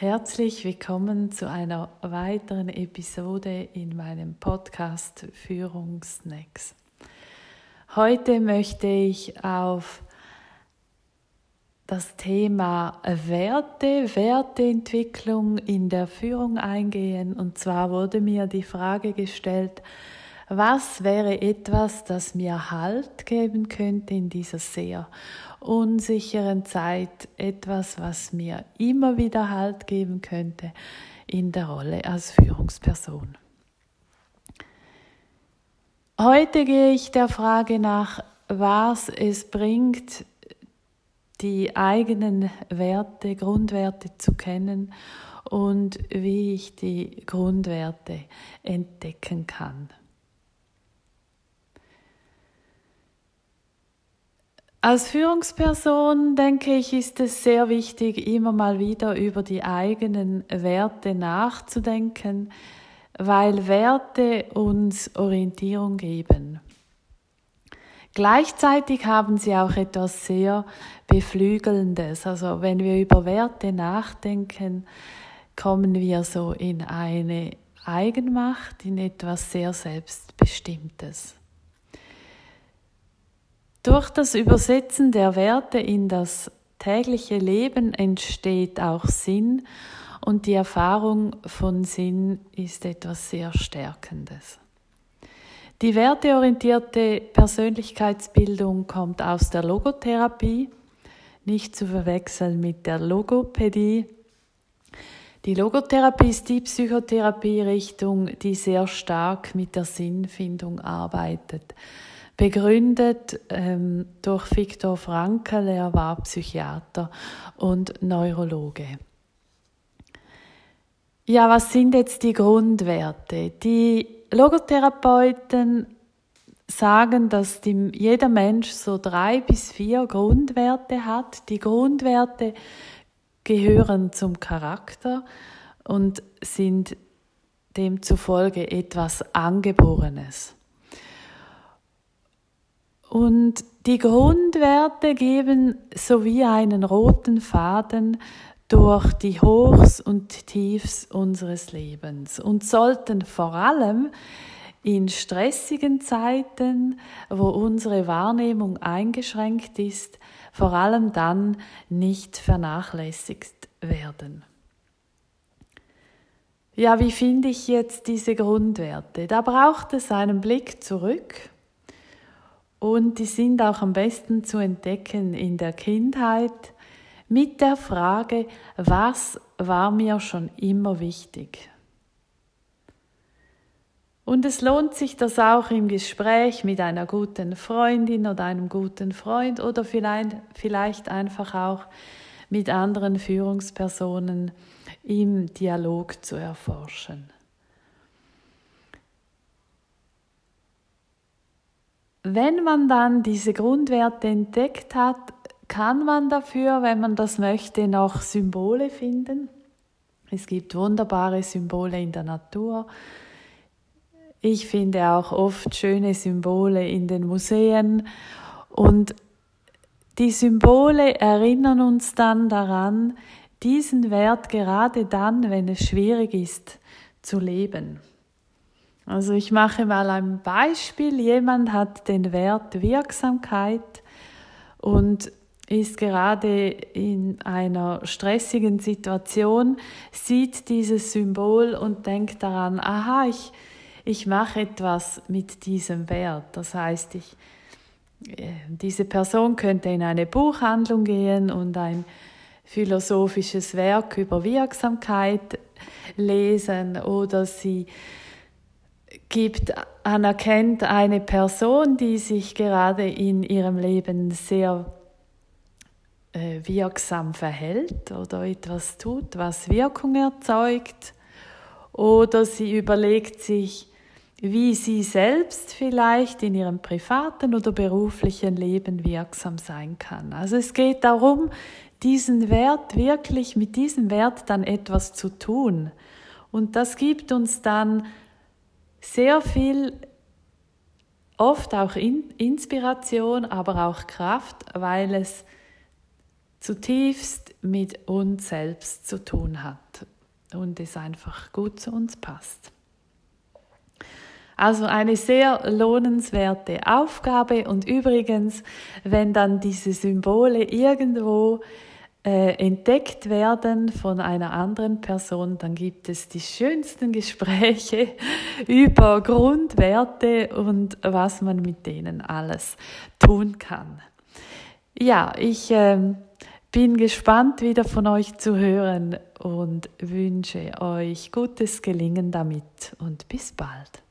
Herzlich willkommen zu einer weiteren Episode in meinem Podcast Führungsnacks. Heute möchte ich auf das Thema Werte, Werteentwicklung in der Führung eingehen. Und zwar wurde mir die Frage gestellt, was wäre etwas, das mir Halt geben könnte in dieser sehr unsicheren Zeit, etwas, was mir immer wieder Halt geben könnte in der Rolle als Führungsperson. Heute gehe ich der Frage nach, was es bringt, die eigenen Werte, Grundwerte zu kennen und wie ich die Grundwerte entdecken kann. Als Führungsperson denke ich, ist es sehr wichtig, immer mal wieder über die eigenen Werte nachzudenken, weil Werte uns Orientierung geben. Gleichzeitig haben sie auch etwas sehr Beflügelndes. Also wenn wir über Werte nachdenken, kommen wir so in eine Eigenmacht, in etwas sehr Selbstbestimmtes. Durch das Übersetzen der Werte in das tägliche Leben entsteht auch Sinn und die Erfahrung von Sinn ist etwas sehr Stärkendes. Die werteorientierte Persönlichkeitsbildung kommt aus der Logotherapie, nicht zu verwechseln mit der Logopädie. Die Logotherapie ist die Psychotherapierichtung, die sehr stark mit der Sinnfindung arbeitet begründet ähm, durch Viktor Frankl, er war Psychiater und Neurologe. Ja, was sind jetzt die Grundwerte? Die Logotherapeuten sagen, dass die, jeder Mensch so drei bis vier Grundwerte hat. Die Grundwerte gehören zum Charakter und sind demzufolge etwas Angeborenes. Und die Grundwerte geben sowie einen roten Faden durch die Hochs und Tiefs unseres Lebens und sollten vor allem in stressigen Zeiten, wo unsere Wahrnehmung eingeschränkt ist, vor allem dann nicht vernachlässigt werden. Ja, wie finde ich jetzt diese Grundwerte? Da braucht es einen Blick zurück und die sind auch am besten zu entdecken in der Kindheit mit der Frage, was war mir schon immer wichtig? Und es lohnt sich das auch im Gespräch mit einer guten Freundin oder einem guten Freund oder vielleicht, vielleicht einfach auch mit anderen Führungspersonen im Dialog zu erforschen. Wenn man dann diese Grundwerte entdeckt hat, kann man dafür, wenn man das möchte, noch Symbole finden. Es gibt wunderbare Symbole in der Natur. Ich finde auch oft schöne Symbole in den Museen und die Symbole erinnern uns dann daran, diesen Wert gerade dann, wenn es schwierig ist, zu leben. Also ich mache mal ein Beispiel. Jemand hat den Wert Wirksamkeit und ist gerade in einer stressigen Situation, sieht dieses Symbol und denkt daran, aha, ich, ich mache etwas mit diesem Wert. Das heißt, ich, äh, diese Person könnte in eine Buchhandlung gehen und ein philosophisches Werk über Wirksamkeit lesen oder sie gibt, anerkennt eine Person, die sich gerade in ihrem Leben sehr äh, wirksam verhält oder etwas tut, was Wirkung erzeugt, oder sie überlegt sich, wie sie selbst vielleicht in ihrem privaten oder beruflichen Leben wirksam sein kann. Also es geht darum, diesen Wert wirklich mit diesem Wert dann etwas zu tun. Und das gibt uns dann sehr viel, oft auch Inspiration, aber auch Kraft, weil es zutiefst mit uns selbst zu tun hat und es einfach gut zu uns passt. Also eine sehr lohnenswerte Aufgabe und übrigens, wenn dann diese Symbole irgendwo äh, entdeckt werden von einer anderen Person, dann gibt es die schönsten Gespräche über Grundwerte und was man mit denen alles tun kann. Ja, ich äh, bin gespannt wieder von euch zu hören und wünsche euch gutes Gelingen damit und bis bald.